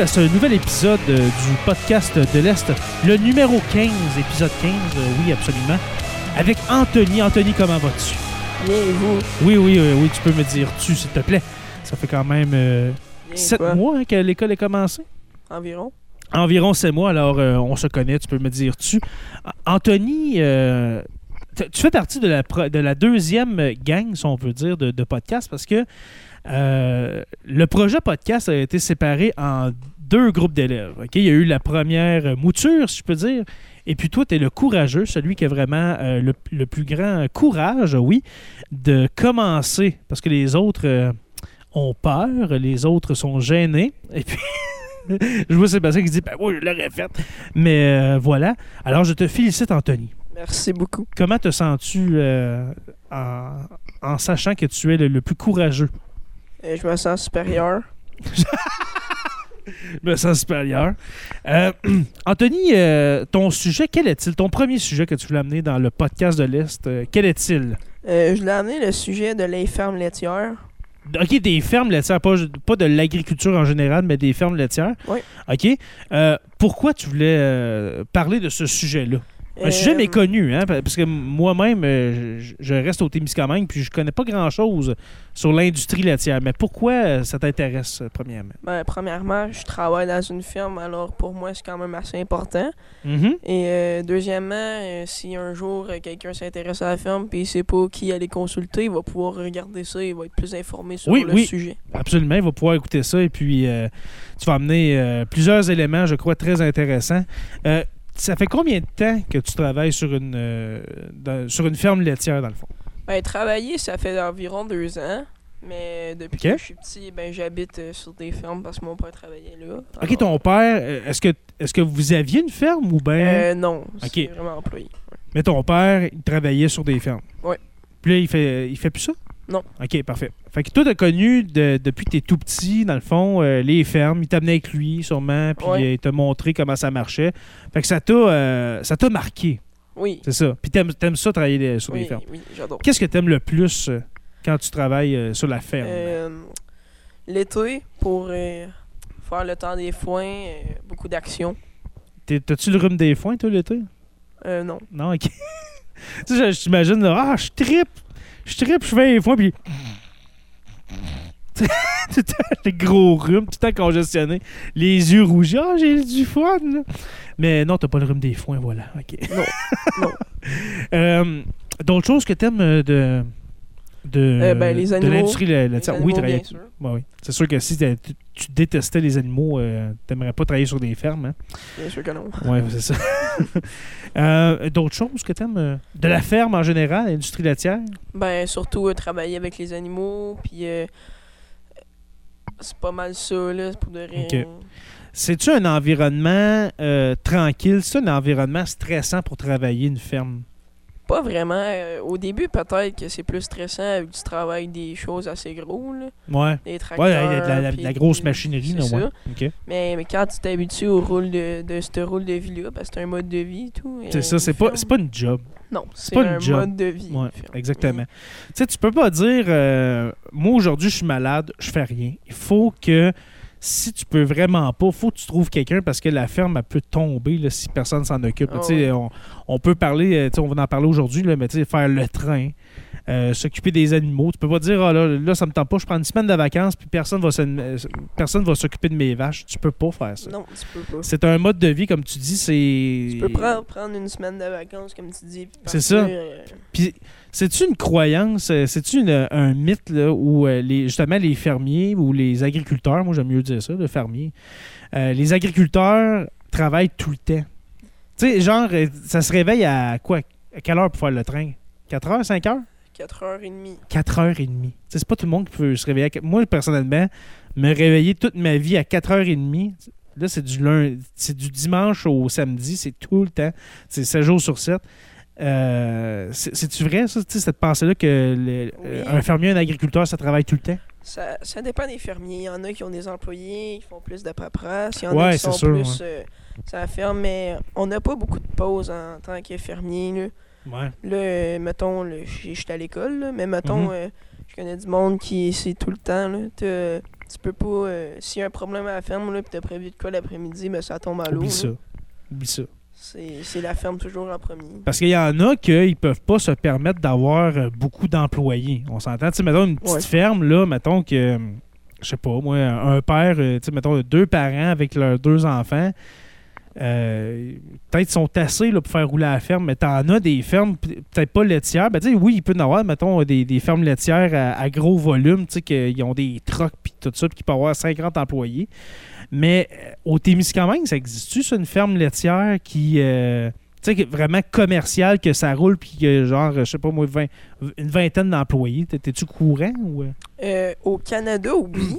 Bienvenue à ce nouvel épisode euh, du podcast de l'Est, le numéro 15, épisode 15, euh, oui, absolument, avec Anthony. Anthony, comment vas-tu? Bien, et vous? Oui, oui, euh, oui, tu peux me dire tu, s'il te plaît? Ça fait quand même euh, Bien, sept quoi? mois hein, que l'école a commencé? Environ? Environ sept mois, alors on se connaît, tu peux me dire tu. Anthony, tu fais partie de la, de la deuxième gang, si on veut dire, de, de podcast parce que euh, le projet podcast a été séparé en deux groupes d'élèves. Il y a eu la première mouture, si je peux dire, et puis toi, tu es le courageux, celui qui a vraiment euh, le, le plus grand courage, oui, de commencer parce que les autres euh, ont peur, les autres sont gênés, et puis. je vois Sébastien qui dit Ben oui, je l'aurais fait. Mais euh, voilà. Alors, je te félicite, Anthony. Merci beaucoup. Comment te sens-tu en, en sachant que tu es le, le plus courageux? Euh, je me sens supérieur. Je me sens supérieur. Euh, Anthony, euh, ton sujet, quel est-il? Ton premier sujet que tu voulais amener dans le podcast de l'Est, euh, quel est-il? Je l'ai amené le sujet de les fermes laitières. OK, des fermes laitières, pas, pas de l'agriculture en général, mais des fermes laitières. Oui. OK. Pourquoi tu voulais parler de ce sujet-là? Un sujet méconnu, hein, parce que moi-même, euh, je, je reste au Témiscamingue, puis je connais pas grand-chose sur l'industrie laitière. Mais pourquoi euh, ça t'intéresse, euh, premièrement? ben, premièrement, je travaille dans une ferme, alors pour moi, c'est quand même assez important. Mhm. Et euh, deuxièmement, euh, si un jour quelqu'un s'intéresse à la ferme puis il sait pas qui aller consulter, il va pouvoir regarder ça, il va être plus informé sur Oui, le oui. sujet. Absolument, il va pouvoir écouter ça, et puis euh, tu vas amener plusieurs éléments, je crois, très intéressants. Ça fait combien de temps que tu travailles sur une, euh, dans- sur une ferme laitière, dans le fond? Ben, travailler, ça fait environ deux ans. Mais depuis que je suis petit, ben, j'habite euh, sur des fermes parce que mon père travaillait là. OK, ton père, euh, est-ce que, est que vous aviez une ferme ou bien... Euh, non, Ok. c'est vraiment employé. Mais ton père, il travaillait sur des fermes? Ouais. Puis là, il fait, il fait plus ça? Non. OK, parfait. Fait que toi, t'as connu de- depuis que t'es tout petit, dans le fond, euh, les fermes. Il t'amenait avec lui, sûrement, puis Ouais. euh, il t'a montré comment ça marchait. Fait que ça t'a euh, ça t'a marqué, Oui. c'est ça. Puis t'aimes aimes ça, travailler sur Oui, des fermes. oui, j'adore. Qu'est-ce que t'aimes le plus quand tu travailles sur la ferme? L'été, pour faire le temps des foins, beaucoup d'action. T'es- T'as-tu le rhume des foins, toi, l'été? Euh, non. Non, OK. tu sais, là, ah, je trippe, je trippe, je fais les foins, puis... les gros rhumes, tout le temps congestionné, les yeux rougis, ah, j'ai du fun, là. Mais non, t'as pas le rhume des foins, voilà, OK. Non, non. Euh, D'autres choses que t'aimes euh, de... De, Euh, ben, les de animaux. l'industrie la- Les laitière. animaux, Oui, travailler. bien sûr. Ouais, oui. C'est sûr que si tu, détestais les animaux, euh, t'aimerais pas travailler sur des fermes. Hein? Bien sûr que non. Oui, c'est ça. Euh, D'autres choses que tu aimes De la ferme en général, l'industrie laitière? Ben, surtout euh, travailler avec les animaux, puis euh, c'est pas mal ça, là, pour de rien. C'est-tu un environnement euh, tranquille? C'est un environnement stressant pour travailler une ferme? Pas vraiment. euh, au début, peut-être que c'est plus stressant avec du travail des choses assez gros, là. Ouais. Des tracteurs. Ouais, de la, grosse machinerie, là, ouais. OK. Mais, mais quand tu t'habitues au rôle de, de ce rôle de vie-là, parce que c'est un mode de vie et tout. C'est ça, c'est pas, pas une job. Non, c'est pas une un job. mode de vie. Ouais, exactement. Tu sais, tu peux pas dire, euh, moi aujourd'hui je suis malade, je fais rien. Il faut que, si tu peux vraiment pas, faut que tu trouves quelqu'un parce que la ferme, elle peut tomber là, si personne s'en occupe. Ah ouais. on, on peut parler, euh, on va en parler aujourd'hui, mais faire le train, euh, s'occuper des animaux. Tu peux pas dire, ah là, là, ça me tente pas, je prends une semaine de vacances puis personne va personne va s'occuper de mes vaches. Tu peux pas faire ça. Non, tu peux pas. C'est un mode de vie, comme tu dis, c'est. Tu peux prendre, prendre une semaine de vacances, comme tu dis. C'est ça. euh, Puis, c'est-tu une croyance, euh, c'est-tu un mythe là, où les, justement les fermiers ou les agriculteurs, moi j'aime mieux dire ça, le fermier, euh, les agriculteurs travaillent tout le temps. Tu sais, genre, ça se réveille à quoi? À quelle heure pour faire le train? 4 heures, 5 heures? 4h30. 4 heures et demie. Tu sais, C'est pas tout le monde qui peut se réveiller. à Moi, personnellement, me réveiller toute ma vie à 4 heures et demie, là, c'est du lundi, c'est du dimanche au samedi, c'est tout le temps. C'est 7 jours sur 7. Euh, c'est- C'est-tu vrai, ça, tu sais, cette pensée-là que le- euh, un fermier, un agriculteur, ça travaille tout le temps? Ça, ça dépend des fermiers. Il y en a qui ont des employés, ils font plus de paperasse. Il y en Ouais, a qui sont sûr, plus. euh, ça ferme, mais on n'a pas beaucoup de pauses en tant que fermier. Là, Ouais. Là, mettons, je suis à l'école, mais mettons, Mhm. euh, je connais du monde qui c'est tout le temps. là. Tu peux pas. euh, S'il y a un problème à la ferme, là, puis t'as prévu de quoi l'après-midi, ben ça tombe à l'eau. Oublie ça. Oublie ça. C'est la ferme toujours en premier. Parce qu'il y en a qui peuvent pas se permettre d'avoir euh, beaucoup d'employés. On s'entend. Tu sais, mettons une petite Ouais. ferme, là, mettons que, je sais pas, moi, un père, euh, tu sais, mettons deux parents avec leurs deux enfants, euh, peut-être sont assez là, pour faire rouler la ferme, mais t'en as des fermes, peut-être pas laitières. Ben, oui, il peut y en avoir, mettons, des, des fermes laitières à, à gros volume, tu sais, qu'ils ont des trucks puis tout ça, puis qui peuvent avoir 50 employés. Mais euh, au Témiscamingue, ça existe-tu, ça, une ferme laitière qui. euh, tu sais, qui vraiment commerciale, que ça roule, puis que genre, je sais pas moi, une vingtaine d'employés? T'es- T'es-tu courant ou. euh? Euh, au Canada, oui.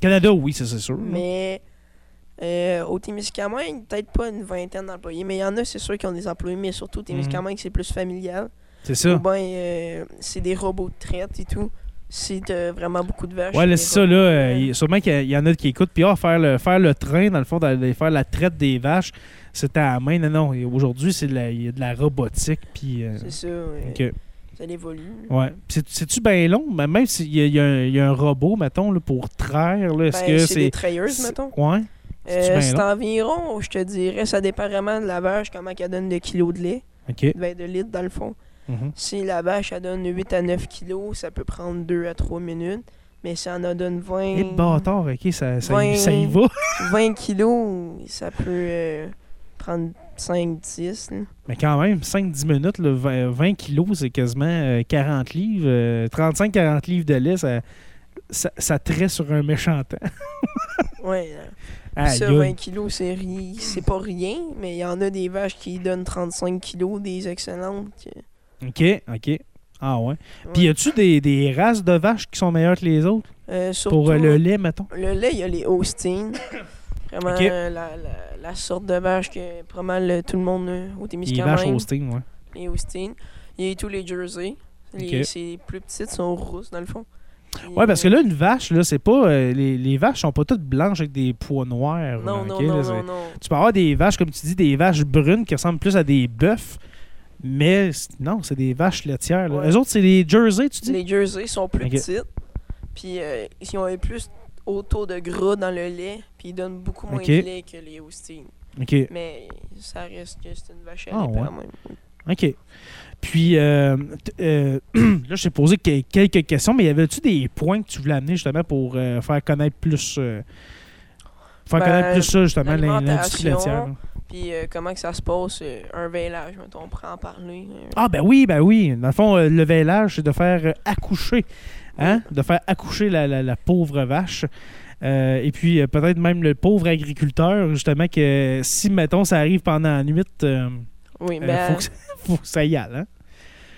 Canada, oui, ça c'est sûr. Mais euh, au Témiscamingue, peut-être pas une vingtaine d'employés. Mais il y en a, c'est sûr, qui ont des employés. Mais surtout, au Témiscamingue, c'est plus familial. C'est ça. ben, euh, c'est des robots de traite et tout. T'as vraiment beaucoup de vaches. Ouais, c'est ça, là. euh, il- sûrement qu'il y, y en a qui écoutent. Puis, ah, faire le, faire le train, dans le fond, d'aller faire la traite des vaches, c'était à la main. Non, non. Aujourd'hui, c'est de la- il y a de la robotique. Puis. euh, C'est ça. ouais. ok. Ça évolue. Ouais. C'est- C'est-tu bien long? Mais même s'il y, y a un- il y a un robot, mettons, là, pour traire, là, est-ce Ben, que c'est c'est. des trailleurs, c'est- mettons. Ouais. Euh, c'est environ, je te dirais, ça dépend vraiment de la vache, comment elle donne de kilos de lait, OK. ben, de litres dans le fond. Mhm. Si la vache, elle donne 8 à 9 kilos, ça peut prendre 2 à 3 minutes. Mais si elle en donne 20, Et bâtard, OK, ça, ça, y- vingt- ça y va. 20 kilos, ça peut euh, prendre 5-10. Mais quand même, 5-10 minutes, là, 20, 20 kilos, c'est quasiment euh, 40 livres. euh, 35-40 livres de lait, ça, ça, ça traite sur un méchant temps. Ouais. Aïe, ça, aïe. 20 kilos, c'est ri- c'est pas rien, mais il y en a des vaches qui donnent 35 kilos, des excellentes. OK, OK. Ah ouais. Puis y a-tu des, des races de vaches qui sont meilleures que les autres? Euh, surtout, Pour euh, le lait, mettons? Le lait, il y a les Holstein. Vraiment, euh, la, la, la sorte de vache que pas mal tout le monde au Les Témiscamingue. vaches Holstein, ouais. Les Holstein. Il y a tous les Jersey. Les. C'est plus petites, sont rousses dans le fond. Ouais, parce que euh, là, une vache, là, c'est pas. euh, les, les vaches sont pas toutes blanches avec des pois noirs. Non, là, non, non, là, c'est- non, non. Tu peux avoir des vaches, comme tu dis, des vaches brunes qui ressemblent plus à des bœufs. Mais non, c'est des vaches laitières. Là. Ouais. Eux autres, c'est des Jersey, tu dis? Les Jersey sont plus petites. Puis euh, ils ont un plus haut taux de gras dans le lait. Puis ils donnent beaucoup moins de lait que les Holstein. Mais ça reste que c'est une vache à Ah, lait ouais. quand même. OK. Puis, euh, euh, là, je t'ai posé que- quelques questions, mais y avait-tu des points que tu voulais amener justement pour euh, faire connaître plus. faire Ben, connaître plus ça, justement, l'in- l'industrie laitière? Puis comment que ça se passe, euh, un vélage, mettons, on pourrait en parler. Ah, ben oui, ben oui. Dans le fond, le vélage, c'est de faire accoucher. Hein? De faire accoucher la, la- la pauvre vache. Euh, et puis, euh, peut-être même le pauvre agriculteur, justement, que si, mettons, ça arrive pendant la nuit, euh, Oui, ben, faut, que, faut que ça y aille. Hein?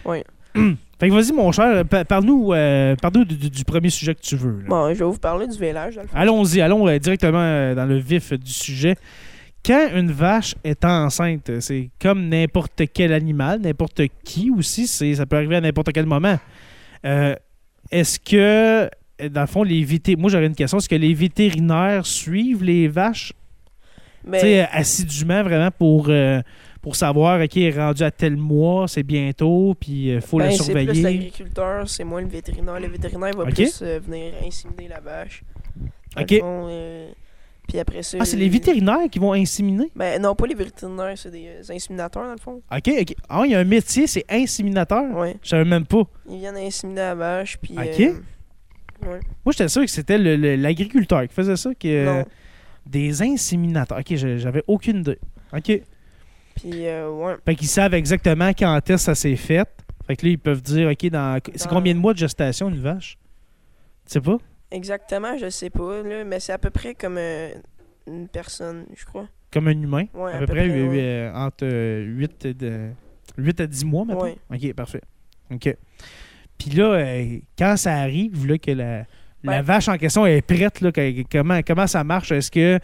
Oui. fait que vas-y, mon cher, pa- parle-nous euh, parle-nous du, du- premier sujet que tu veux. là. bon, je vais vous parler du fond. Allons-y, allons euh, directement euh, dans le vif du sujet. Quand une vache est enceinte, c'est comme n'importe quel animal, n'importe qui aussi, ça peut arriver à n'importe quel moment. Euh, est-ce que, dans le fond, les vétérinaires, moi j'aurais une question, est-ce que les vétérinaires suivent les vaches? Sais, assidûment vraiment pour, euh, pour savoir, OK, elle est rendu à tel mois, c'est bientôt, puis il faut ben, la c'est plus surveiller. l'agriculteur, c'est moins le vétérinaire. Le vétérinaire va plus euh, venir inséminer la vache. Ok. fond, euh, puis après ça... Ah, c'est les vétérinaires qui vont inséminer? Ben, non, pas les vétérinaires, c'est des euh, inséminateurs, dans le fond. OK, OK. Ah, il y a un métier, c'est inséminateur? Ouais. Je savais même pas. Ils viennent inséminer la vache, puis... Ok. euh, ouais. Moi, j'étais sûr que c'était l'agriculteur qui faisait ça, que, Non. des inséminateurs. OK, j'avais aucune idée. OK. Puis, euh, ouais. Fait qu'ils savent exactement quand est-ce que ça s'est fait. Fait que là, ils peuvent dire, OK, dans c'est combien de mois de gestation une vache? Tu sais pas? Exactement, je sais pas, là, mais c'est à peu près comme euh, une personne, je crois. Comme un humain? Ouais, à peu près, euh, entre 8, et de, 8 à 10 mois, maintenant? OK, parfait. OK. Puis là, quand ça arrive, là, que la, la Ben- vache en question est prête, là, comment, comment ça marche? Est-ce que.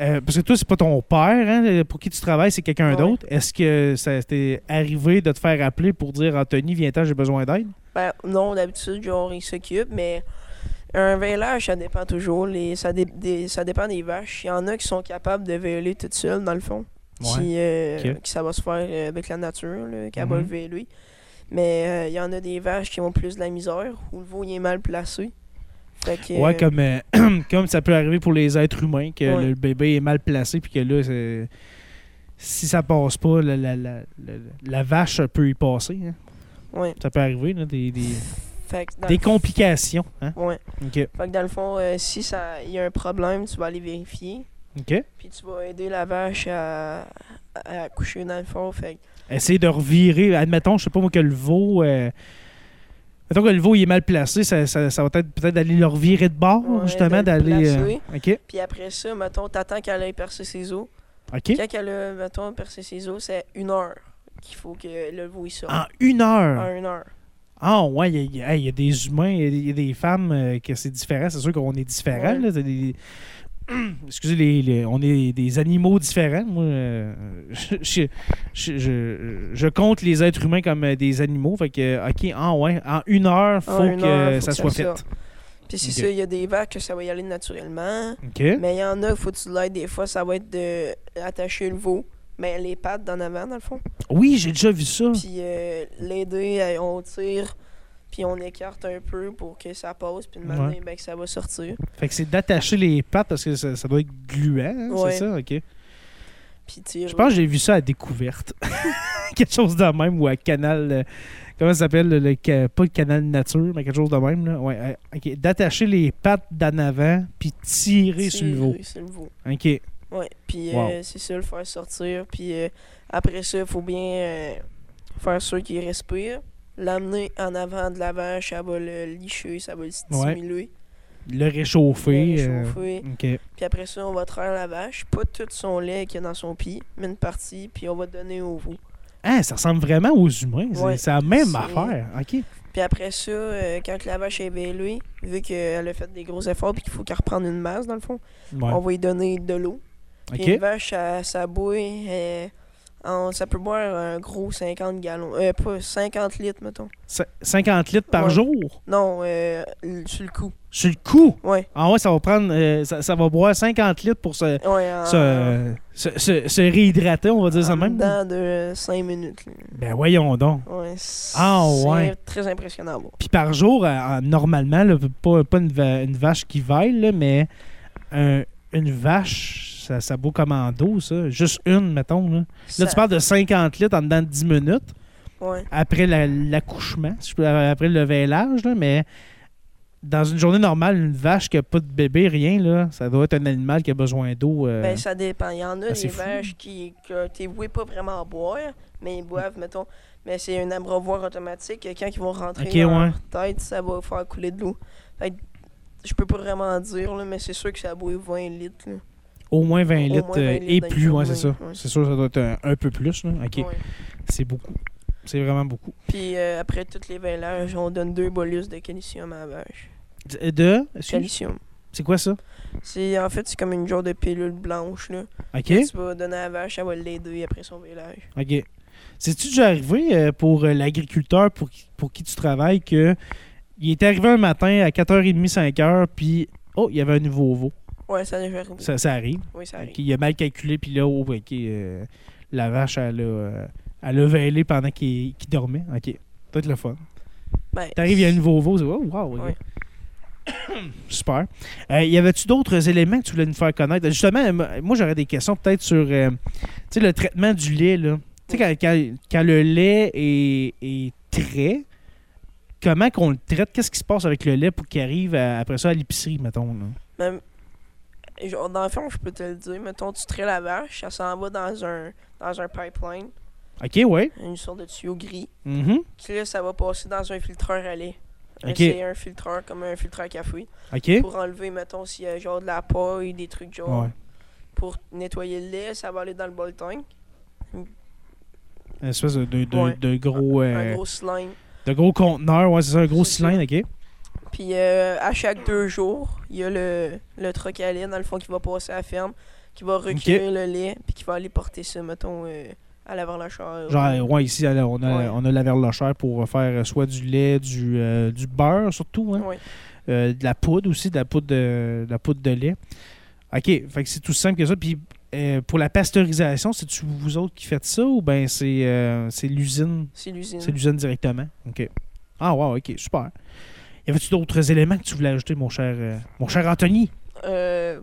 Euh, parce que toi, c'est pas ton père, hein, pour qui tu travailles, c'est quelqu'un Ouais. d'autre. Est-ce que ça t'est arrivé de te faire appeler pour dire Anthony, viens-t'en, j'ai besoin d'aide? Ben, non, d'habitude, genre, ils s'occupent, mais un vélage, ça dépend toujours. Les, ça, dé- des- ça dépend des vaches. Il y en a qui sont capables de véler toutes seules, dans le fond. Qui, euh, qui ça va se faire euh, avec la nature, qu'elle va Mhm. le véler. Mais euh, il y en a des vaches qui ont plus de la misère, où le veau il est mal placé. Que, Ouais, euh, comme, euh, comme ça peut arriver pour les êtres humains, que Ouais. le bébé est mal placé, puis que là, c'est- si ça passe pas, la, la, la, la- vache peut y passer. hein. ouais. Ça peut arriver, là, des, des, des complications. Hein? Ouais. Fait que dans le fond, euh, si ça il y a un problème, tu vas aller vérifier. Puis tu vas aider la vache à, à accoucher dans le fond. Fait Essayer de revirer. Admettons, je sais pas moi, que le veau. euh, Mettons que le veau il est mal placé, ça, ça, ça va être peut-être d'aller le revirer de bord, Ouais, justement, d'aller. euh. Puis après ça, mettons, t'attends qu'elle aille percer ses os. OK. Quand elle a, mettons, percé ses os, c'est une heure qu'il faut que le veau il sorte. En une heure? En une heure. Ah, ouais, il y, y a- y des humains, il y a des- il y, a des femmes euh, que c'est différent. C'est sûr qu'on est différents. Ouais. là, Excusez, les, les- on est des animaux différents. Moi, euh, je, je, je- je compte les êtres humains comme euh, des animaux. Fait que, OK, ah, ouais, en une heure, faut En une que heure, faut ça que soit ça fait. sorte. Puis c'est ça, il y a des vaches que ça va y aller naturellement. Mais il y en a, il faut que tu l'aides. Des fois, ça va être de attacher le veau. Mais les pattes d'en avant, dans le fond. Oui, j'ai déjà vu ça. Puis euh, l'aider, euh, on tire. Puis on écarte un peu pour que ça passe. Puis de Ouais. manière ben, que ça va sortir. Fait que c'est d'attacher les pattes parce que ça, ça doit être gluant, hein, Ouais. c'est ça? OK. Puis tirer. Je pense que j'ai vu ça à découverte. quelque chose de même ou à canal. euh, comment ça s'appelle le, le Pas le canal nature, mais quelque chose de même. Là. Ouais, euh, ok. D'attacher les pattes d'en avant puis tirer sur le veau. Tirer sur le veau. OK. Ouais, puis Wow. euh, c'est ça, le faire sortir. Puis euh, après ça, il faut bien euh, faire sûr qu'il respire. L'amener en avant de la vache, ça va le licher, ça va le stimuler. Le réchauffer. le euh, réchauffer. Puis après ça, on va traire la vache. Pas tout son lait qu'il y a dans son pied, mais une partie, puis on va donner au veau. Ah, ça ressemble vraiment aux humains. C'est Ouais. c'est la même affaire. OK. Puis après ça, euh, quand la vache est éveillée, vu qu'elle a fait des gros efforts puis qu'il faut qu'elle reprenne une masse, dans le fond, Ouais. on va lui donner de l'eau. Puis une vache, ça, ça bouille, ça peut boire un gros 50 gallons. Euh, pas 50 litres, mettons. Cin- 50 litres par Ouais. jour? Non, euh, sur le coup. Sur le coup? Ouais. Ah ouais, ça va prendre. euh, ça, ça va boire 50 litres pour se, Ouais, en, se, se, se- se réhydrater, on va dire ça en même. dedans de 5 minutes. là. Ben voyons donc. Ouais, c'est Ah, ouais. très impressionnant. Puis par jour, euh, en- normalement, là, pas, pas une, va- une vache qui vaille, là, mais un- une vache, ça, ça boit comme en dos, ça. Juste une, mettons. Là, tu parles de 50 litres en dedans de 10 minutes Ouais. après la- l'accouchement, peux- après le vélage, là, mais dans une journée normale, une vache qui n'a pas de bébé, rien, là, ça doit être un animal qui a besoin d'eau. euh, Ben, ça dépend. Il y en a des vaches qui, que voué pas vraiment à boire, mais ils boivent, mettons. Mais c'est un abreuvoir automatique. que Quand ils vont rentrer Ok, dans ouais. leur tête, ça va faire couler de l'eau. Je peux pas vraiment dire, là, mais c'est sûr que ça boit 20 litres. là. Au moins 20 au litres, moins 20 euh, litres et plus, ouais, c'est ça. ouais. C'est sûr ça doit être un, un peu plus. Là. OK, Ouais. c'est beaucoup. C'est vraiment beaucoup. Puis euh, après toutes les veilages, on donne deux bolus de calcium à la vache. De? de- Calcium. C'est quoi ça? C'est en fait c'est comme une genre de pilule blanche là. OK. Que tu vas donner à la vache, elle va l'aider après son village. OK. C'est-tu déjà arrivé euh, pour euh, l'agriculteur pour, qui- pour qui tu travailles que il est arrivé un matin à 4h30, 5h, puis oh, il y avait un nouveau veau. Ouais, ça déjà arrivé. Ça, ça arrive. Oui, ça arrive. Il a mal calculé, puis là, oh, OK, euh, la vache, elle a, euh, elle a veillé pendant qu'il dormait. OK. Peut-être le fun. Ben, T'arrives, il y a un nouveau veau. c'est- Oh, wow. Ouais. Super. Euh, y avait-tu d'autres éléments que tu voulais nous faire connaître? Justement, moi, j'aurais des questions peut-être sur euh, le traitement du lait. Là. Tu sais, quand, quand- quand le lait est, est trait, comment qu'on le traite? Qu'est-ce qui se passe avec le lait pour qu'il arrive à- après ça à l'épicerie, mettons? Là? Même, genre, dans le fond, je peux te le dire. Mettons, tu traites la vache, ça s'en va dans un, dans un pipeline, OK, ouais. une sorte de tuyau gris. Mhm. Puis là, ça va passer dans un filtreur à lait. Un- Ok. C'est un filtreur comme un filtreur à café. OK. Pour enlever, mettons, s'il y a genre de la paille, des trucs genre. Ouais. Pour nettoyer le lait, ça va aller dans le bol tank. Une espèce de, de, de- Ouais. de gros, euh, Un gros slime. de gros conteneur. Ouais, c'est ça, un gros cylindre, OK? Puis euh, à chaque deux jours, il y a le, le truck à lait, dans le fond, qui va passer à la ferme, qui va recueillir le lait, puis qui va aller porter ça, mettons, euh, à la verlacheur. Genre, ouais, ici, on a, Ouais. on a la pour faire euh, soit du lait, du, euh, du beurre surtout, hein? Ouais. Euh, de la poudre aussi, de la poudre de, de la poudre de lait. OK, fait que c'est tout simple que ça. Puis euh, pour la pasteurisation, c'est-tu vous autres qui faites ça ou bien c'est euh, c'est l'usine? C'est l'usine. c'est l'usine directement? OK. Ah wow, OK, super. Y avait-tu d'autres éléments que tu voulais ajouter, mon cher, euh, mon cher Anthony? Euh,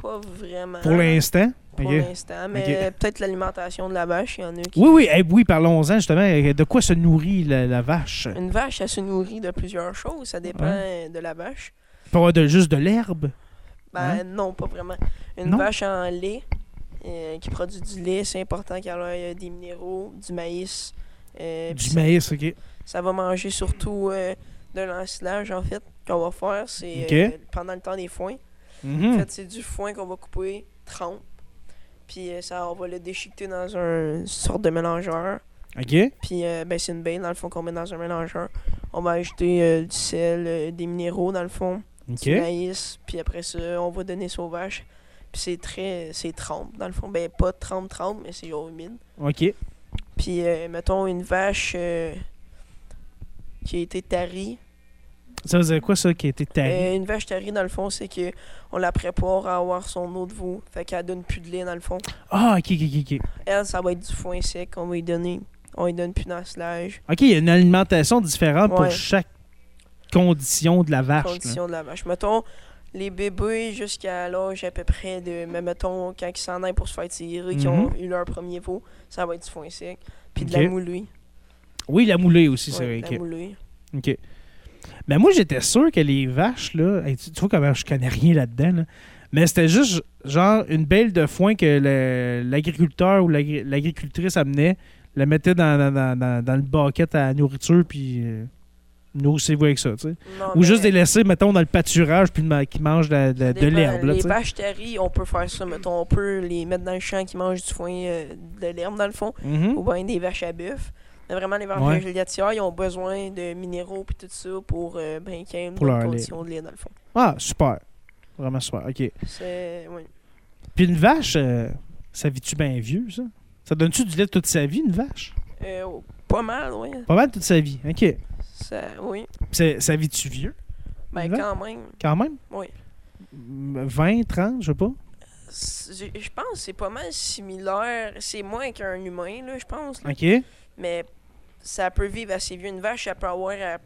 pas vraiment. Pour l'instant? Pour l'instant, mais peut-être l'alimentation de la vache, il y en a qui... Oui, oui, eh, oui, parlons-en justement. De quoi se nourrit la, la vache? Une vache, elle se nourrit de plusieurs choses, ça dépend euh, de la vache. Pas de, juste de l'herbe? Ben non, pas vraiment. Une Non? vache en lait euh, qui produit du lait, c'est important qu'elle ait euh, des minéraux, du maïs. euh, Du ça- maïs, OK. Ça va manger surtout euh, de l'ensilage, en fait, qu'on va faire. C'est euh, pendant le temps des foins. Mhm. En fait, c'est du foin qu'on va couper, trempe. Puis euh, ça, on va le déchiqueter dans un une sorte de mélangeur. OK. Puis euh, ben, c'est une baie, dans le fond, qu'on met dans un mélangeur. On va ajouter du sel, des minéraux, dans le fond, OK. du maïs. Puis après ça, on va donner ça aux vaches. Puis c'est très... c'est trempe, dans le fond. Ben, pas trempe-trempe, mais c'est humide. OK. Puis, mettons, une vache euh, qui a été tarie. Ça veut dire quoi, ça, qui a été taillé? Euh, une vache tarie, dans le fond, c'est que on la prépare à avoir son eau de veau. Fait qu'elle donne plus de lait, dans le fond. Ah, OK, OK, OK, OK. Elle, ça va être du foin sec qu'on va lui donner. On lui donne plus d'ensilage. OK, il y a une alimentation différente pour chaque condition de la vache. là. Condition de la vache. Mettons, les bébés jusqu'à l'âge à peu près de. Mais mettons, quand ils s'en aillent pour se faire tirer, qui ont eu leur premier veau, ça va être du foin sec. Puis de Mhm. La moulée. Oui, la moulée aussi, c'est Ouais, vrai. la OK. moulée. OK. Mais moi, j'étais sûr que les vaches, là, hey, tu, tu vois comment je connais rien là-dedans, là. mais c'était juste genre une belle de foin que l'agriculteur ou l'agri- l'agricultrice amenait, la mettait dans, dans, dans- le baquette à nourriture, puis euh, nourrissez-vous avec ça, tu sais. Ou juste les laisser, mettons, dans le pâturage, puis qu'ils mangent de, l'herbe, Les vaches taries, on peut faire ça. Mettons, on peut les mettre dans le champ qui mangent du foin euh, de l'herbe, dans le fond. Mhm. Ou bien des vaches à bœuf. Mais vraiment, les vaches Ouais. ils ont besoin de minéraux et tout ça pour euh, ben, qu'il y ait une condition de lait, dans le fond. Ah, super. Vraiment super, OK. C'est... Oui. Puis une vache, euh, ça vit-tu bien vieux, ça? Ça donne-tu du lait toute sa vie, une vache? Euh, pas mal, oui. Pas mal toute sa vie, OK. Ça, oui. Ça, vit-tu vieux, Ben, quand même. quand même? Oui. 20, 30, je sais pas. Je pense que c'est pas mal similaire. C'est moins qu'un humain, là, je pense. là. OK. Mais ça peut vivre assez vieux. Une vache, ça peut avoir... à-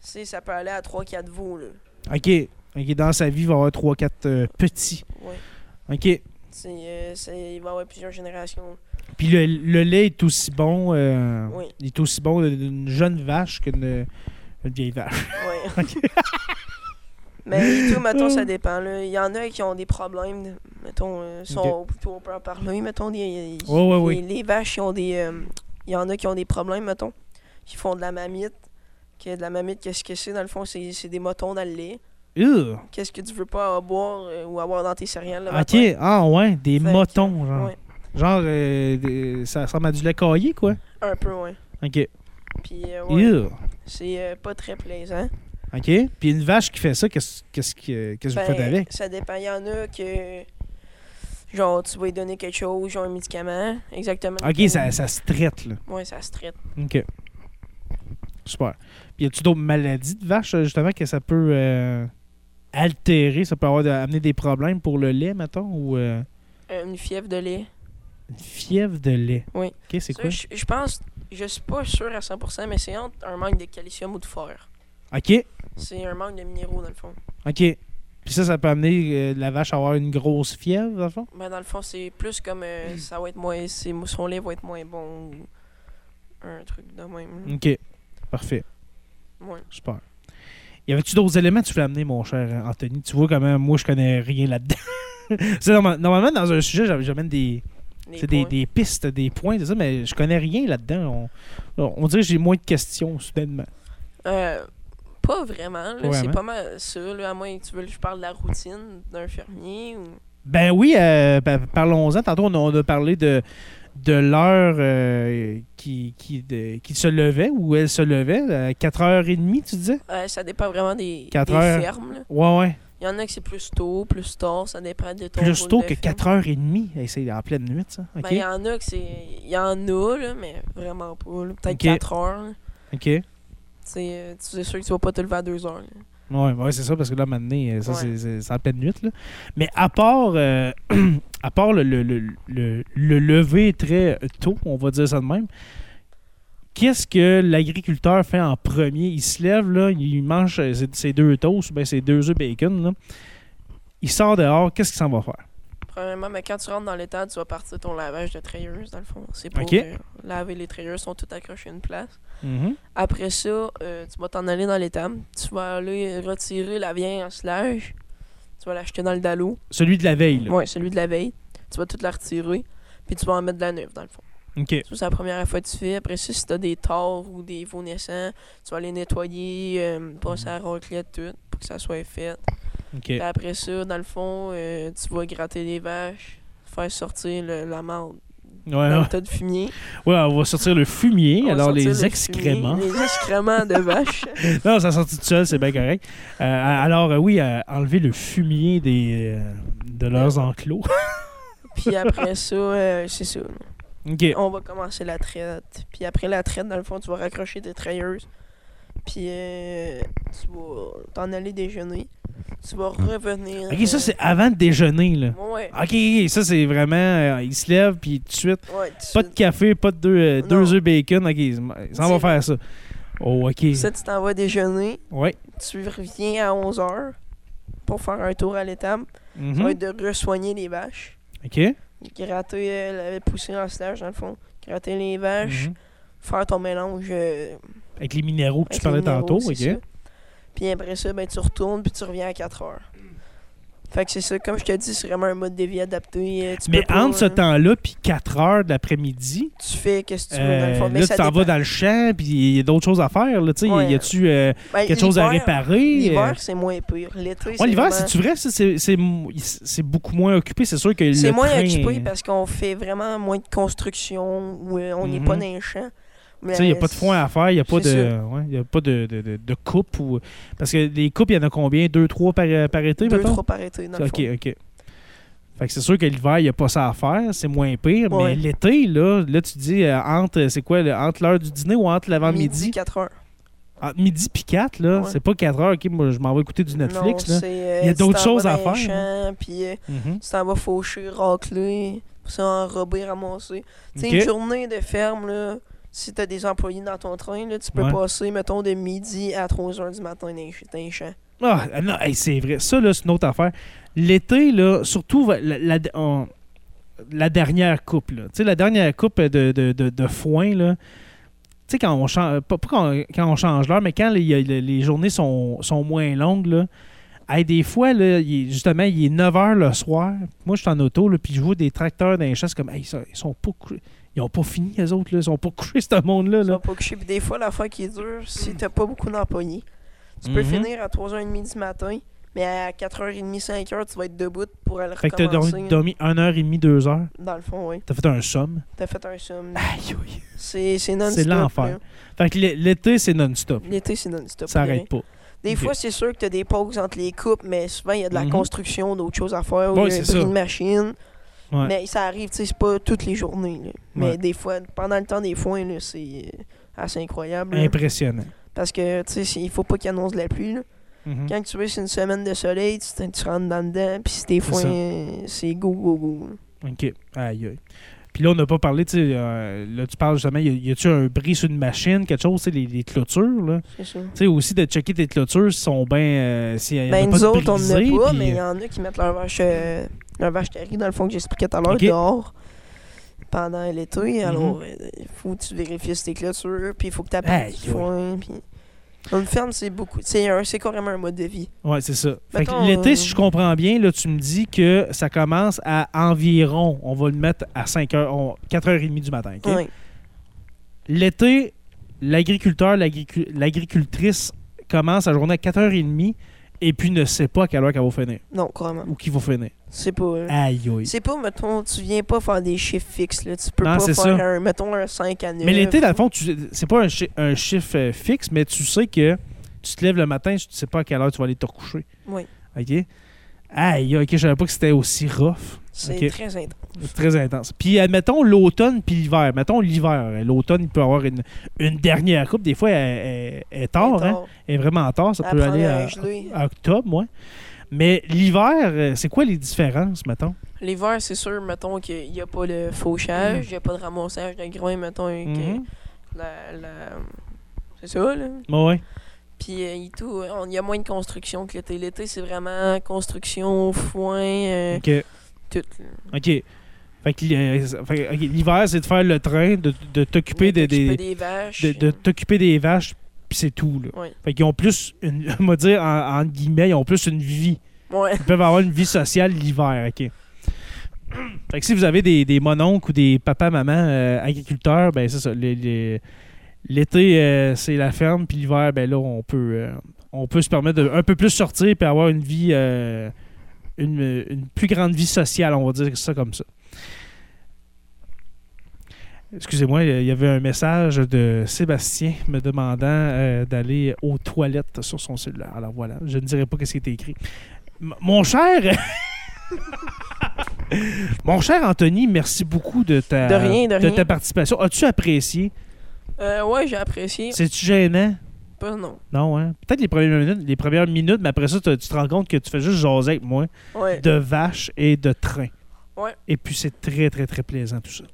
ça peut aller à 3-4 veaux, là. OK. OK, dans sa vie, il va y avoir 3-4 petits. Ouais. OK. C'est, euh, c'est- il va y avoir plusieurs générations. Puis le, le lait est aussi bon. euh, Oui. Il est aussi bon d'une jeune vache qu'une une vieille vache. Ouais. Mais tout, mettons, ça dépend. Là. Il y en a qui ont des problèmes. Mettons, euh, sont, plutôt on peut en parler. Mettons, des, Ouais, ouais, les, ouais. les vaches, ils ont des. euh, il y en a qui ont des problèmes, mettons. Qui font de la mamite. Que de la mamite, qu'est-ce que c'est dans le fond? C'est, des motons dans le lait. Qu'est-ce que tu veux pas boire euh, ou avoir dans tes céréales le OK. matin? Ah ouais, des Fait que, motons, genre. Ouais, Genre, euh, des- ça ressemble à du lait caillé, quoi. un peu, ouais. OK. Puis, euh, ouais, c'est euh, pas très plaisant. OK. Puis une vache qui fait ça, qu'est-ce que qu'est-ce que vous Ben, faites avec? Ça dépend. Il y en a que. Genre, tu vas lui donner quelque chose, genre un médicament. Exactement. OK, ça, ça se traite, là. Ouais, ça se traite. OK. Super. Puis y a-tu d'autres maladies de vache, euh, justement, que ça peut euh, altérer, ça peut avoir amener des problèmes pour le lait, mettons, ou euh, Euh, une fièvre de lait. une fièvre de lait? Oui. OK, c'est quoi? Je, je pense, je suis pas sûr à 100%, mais c'est entre un manque de calcium ou de fer. OK. C'est un manque de minéraux, dans le fond. OK. Puis ça, ça peut amener euh, la vache à avoir une grosse fièvre, dans le fond? Ben, dans le fond, c'est plus comme euh, ça va être moins. Son lait va être moins bon ou un truc de même. OK. Parfait. Ouais. Super. Y avait-tu d'autres éléments que tu voulais amener, mon cher Anthony? Tu vois comment moi, je connais rien là-dedans. Normalement, dans un sujet, j'am- j'amène des, c'est des, pistes, des points, c'est ça, mais je connais rien là-dedans. On, on dirait que j'ai moins de questions, soudainement. Euh, pas vraiment. là. Pas C'est pas mal ça. Là, à moins que tu veux que je parle de la routine d'un fermier ou. Ben oui, euh, ben, parlons-en. Tantôt, on a, on a parlé de, de l'heure euh, qui, qui, de- qui se levait, ou elle se levait, à 4h30, tu disais? Euh, ça dépend vraiment des, des heures. fermes. là. Ouais, ouais. Il y en a que c'est plus tôt, plus tard, ça dépend de ton Plus tôt que ferme. 4h30. Hey, c'est en pleine nuit, ça. OK. Ben, il y en a que c'est. Il y en a, là, mais vraiment pas. Peut-être Ok. 4 heures. là. OK. C'est euh, tu es sûr que tu vas pas te lever à 2 heures. là. Ouais, ouais, c'est ça, parce que là, maintenant, euh, ça, Ouais. c'est- en pleine nuit. Là. Mais à part, euh, à part le, le, le, le- le lever très tôt, on va dire ça de même, qu'est-ce que l'agriculteur fait en premier? Il se lève, là, il mange ses, deux toasts, ben, ses deux œufs bacon. Là. Il sort dehors, qu'est-ce qu'il s'en va faire? Premièrement, mais quand tu rentres dans l'état, tu vas partir ton lavage de treilleuse, dans le fond. C'est pour euh, laver les treilleuses, sont toutes accrochées à une place. Mm-hmm. Après ça, euh, tu vas t'en aller dans l'étable. Tu vas aller retirer la vieille en slage. Tu vas l'acheter dans le dallo. Celui de la veille, Oui, celui de la veille. Tu vas tout la retirer, puis tu vas en mettre de la neuve, dans le fond. OK. c'est la première fois que tu fais. Après ça, si tu as des torts ou des veaux naissants, tu vas les nettoyer, euh, passer à la raclette, tout, pour que ça soit fait. Après ça, dans le fond, euh, tu vas gratter les vaches, faire sortir la marde Ouais, dans le tas de fumier. Ouais, on va sortir le fumier, alors les excréments. les excréments de vaches. non, ça sortit tout seul, c'est bien correct. Euh, alors, oui, enlever le fumier des, de leurs enclos. Puis après ça, c'est ça. On va commencer la traite. Puis après la traite, dans le fond, tu vas raccrocher tes trailleuses. Puis euh, tu vas t'en aller déjeuner. Tu vas revenir. Ok, ça c'est avant de déjeuner, là. Ouais. Ok, ça c'est vraiment. Euh, il se lève, puis tout de suite. Ouais, pas de café, pas de deux, euh, deux œufs bacon. Ok, il s'en va faire ça. Oh, ok. Ça, tu t'en vas déjeuner. Ouais. Tu reviens à 11h pour faire un tour à l'étable. Ça va être de re-soigner les vaches. Ok. Gratter, elle avait poussé en stage dans le fond. Gratter les vaches, Mhm. faire ton mélange. euh, Avec les minéraux que tu avec parlais minéraux, tantôt, c'est ok. ça. Puis après ça, ben, tu retournes puis tu reviens à 4 heures. Fait que c'est ça, comme je te dis, c'est vraiment un mode de vie adapté. euh, Tu Mais pas, entre ce euh, temps-là puis 4 heures de l'après-midi, Tu fais qu'est-ce que tu veux dans le euh, fond. Mais là ça tu t'en vas dans le champ, puis il y a d'autres choses à faire. Là. Ouais. Y a-tu euh, Ben, quelque chose à réparer? L'hiver, c'est moins pire. L'été, Ouais, c'est l'hiver, vraiment- c'est-tu vrai? C'est, c'est, c'est beaucoup moins occupé. C'est sûr que C'est moins train- occupé parce qu'on fait vraiment moins de construction, ou on n'est Mhm. pas dans les champs. Tu sais, il n'y a pas de foin à faire, il n'y a pas, c'est de, ouais, y a pas de, de, de, de coupe. Ou... Parce que les coupes, il y en a combien? Deux, trois par, par été, Deux, mettons? trois par été, dans le Ok, fond. ok. Fait que c'est sûr que l'hiver, il n'y a pas ça à faire, c'est moins pire. Mais l'été, là, là, tu dis euh, entre, c'est quoi, entre l'heure du dîner ou entre l'avant-midi? 4 heures. Entre midi puis 4, là, Ouais. c'est pas 4 heures, ok, moi je m'en vais écouter du Netflix. Non, là. c'est, euh, Il y a tu d'autres choses à faire, champs, Puis euh, Mhm. tu t'en vas faucher, racler, puis ça enrober, ramasser. Tu Ok. une journée de ferme, là, si t'as des employés dans ton train, là, tu peux Ouais. passer, mettons, de midi à 3 heures du matin dans les, champs. Ah, non, hey, c'est vrai. Ça, là, c'est une autre affaire. L'été, là, surtout la, la- on- la dernière coupe, là. Tu sais, la dernière coupe de, de, de, de foin, là. Tu sais, quand on change, pas, pas quand, quand on change l'heure, mais quand les, les journées sont, sont moins longues, là. hey, des fois, là, il est- justement, il est 9 h le soir. Moi, je suis en auto, là, puis je vois des tracteurs dans les champs. C'est comme, hey, ça, ils sont pas. Ils ont pas fini, les autres, là. Ils sont pas couchés, ce monde-là. Là. vas pas coucher. Puis des fois, l'affaire qui est dure, si t'as pas beaucoup d'employés, tu peux Mhm. finir à 3h30 du matin, mais à 4h30, 5h, tu vas être debout pour aller Fait que t'as recommencer. dormi, dormi 1h30, 2h. Dans le fond, oui. T'as fait un somme. T'as fait un somme. Aïe, oui. C'est non-stop. C'est l'enfer. Fait que l'é- l'été, c'est non-stop. L'été, c'est non-stop. Ça pour arrête vrai. pas. Des fois, c'est sûr que t'as des pauses entre les coupes, mais souvent, il y a de la Mhm. construction, d'autres choses à faire, il y a un de machine. Ouais. Mais ça arrive, tu sais, c'est pas toutes les journées. là. Mais Ouais. des fois, pendant le temps des foins, là, c'est euh, assez incroyable. là. Impressionnant. Parce que, tu sais, il faut pas qu'il annonce de la pluie. là. Mhm. Quand tu veux, c'est une semaine de soleil, tu, rentres dans dedans, puis si tes foins, euh, c'est go, go, go. OK. Aïe, aïe. Puis là, on n'a pas parlé, tu sais, euh, là, tu parles justement, y a-tu un bris sur une machine, quelque chose, les, les clôtures, là? C'est ça. Tu sais, aussi de checker tes clôtures, si sont bien. Euh, a Ben, pas nous de autres, on n'en a pas, puis, mais il y euh, en a qui mettent leur vache, euh, leur vache terrible, dans le fond, que j'expliquais tout à l'heure, Ok. dehors, pendant l'été. Mhm. Alors, euh, il faut que tu vérifies tes clôtures, puis il faut que tu appelles foin, puis... Une ferme, c'est beaucoup. C'est carrément un mode de vie. Ouais, c'est ça. L'été, euh, si je comprends bien, là, tu me dis que ça commence à environ, on va le mettre à 5 heures, on- 4h30 du matin. L'été, l'agriculteur, l'agricu- l'agricultrice commence sa journée à 4h30 et puis ne sait pas à quelle heure qu'elle va finir Non, carrément. ou qu'il va finir. C'est pas... euh, Aïe, aïe. C'est pas, mettons, tu viens pas faire des chiffres fixes, là. Tu peux Non, pas faire ça. un, mettons, un 5 à 9. Mais l'été, dans le fond, tu- c'est pas un, chi- un chiffre euh, fixe, mais tu sais que tu te lèves le matin, tu sais pas à quelle heure tu vas aller te recoucher. Oui. OK? Aïe, ok, je savais pas que c'était aussi rough. C'est très intense. C'est très intense. Puis, admettons l'automne puis l'hiver. Mettons l'hiver. L'automne, il peut avoir une, une dernière coupe. Des fois, elle, elle- elle est tard. Elle est Hein? tard. Elle est vraiment tard. Ça peut aller à, octobre, moi. Mais l'hiver, euh, c'est quoi les différences, mettons? L'hiver, c'est sûr, mettons, qu'il n'y a pas de fauchage, il n'y a pas de ramassage de grains, mettons, que- Mhm. la, la- C'est ça, là. Ouais. Puis euh, et tout, on- il y a moins de construction que l'été. L'été, c'est vraiment construction, foin, euh, tout. OK. Fait que euh, l'hiver, c'est de faire le train, de, de t'occuper de- T'occuper des, des vaches. de, de t'occuper des vaches, puis c'est tout. Là. Fait qu'ils ont plus, une, on va dire, en, en guillemets, ils ont plus une vie. Ils peuvent avoir une vie sociale l'hiver, OK. Fait que si vous avez des, des mononcles ou des papas, mamans euh, agriculteurs, ben c'est ça. les- les- L'été, euh, c'est la ferme, puis l'hiver, ben là, on peut, euh, on peut se permettre de un peu plus sortir puis avoir une vie, euh, une, une plus grande vie sociale, on va dire ça comme ça. Excusez-moi, il y avait un message de Sébastien me demandant d'aller aux toilettes sur son cellulaire. Alors voilà, je ne dirai pas ce qui était écrit. M- mon cher. Mon cher Anthony, merci beaucoup de ta, De rien, de rien. ta participation. As-tu apprécié? Euh, ouais, j'ai apprécié. C'est-tu gênant? Pas non. Non, hein? Peut-être les premières minutes, les premières minutes, mais après ça, tu te rends compte que tu fais juste jaser avec moi Ouais. de vaches et de trains. Ouais. Et puis c'est très, très, très plaisant tout ça.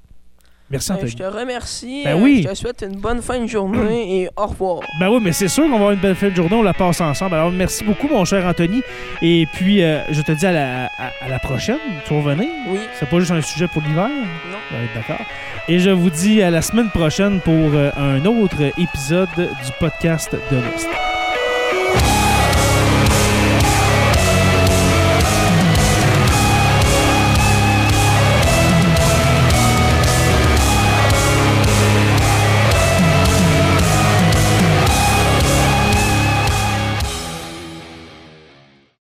Merci Ben, Anthony. je te remercie. Ben oui. Je te souhaite une bonne fin de journée et au revoir. Ben oui, mais c'est sûr qu'on va avoir une belle fin de journée, on la passe ensemble. Alors merci beaucoup, mon cher Anthony. Et puis, euh, je te dis à la, à, à la prochaine. Tu vas revenir? Oui. C'est pas juste un sujet pour l'hiver? Non. Ouais, D'accord. Et je vous dis à la semaine prochaine pour euh, un autre épisode du podcast de l'Est.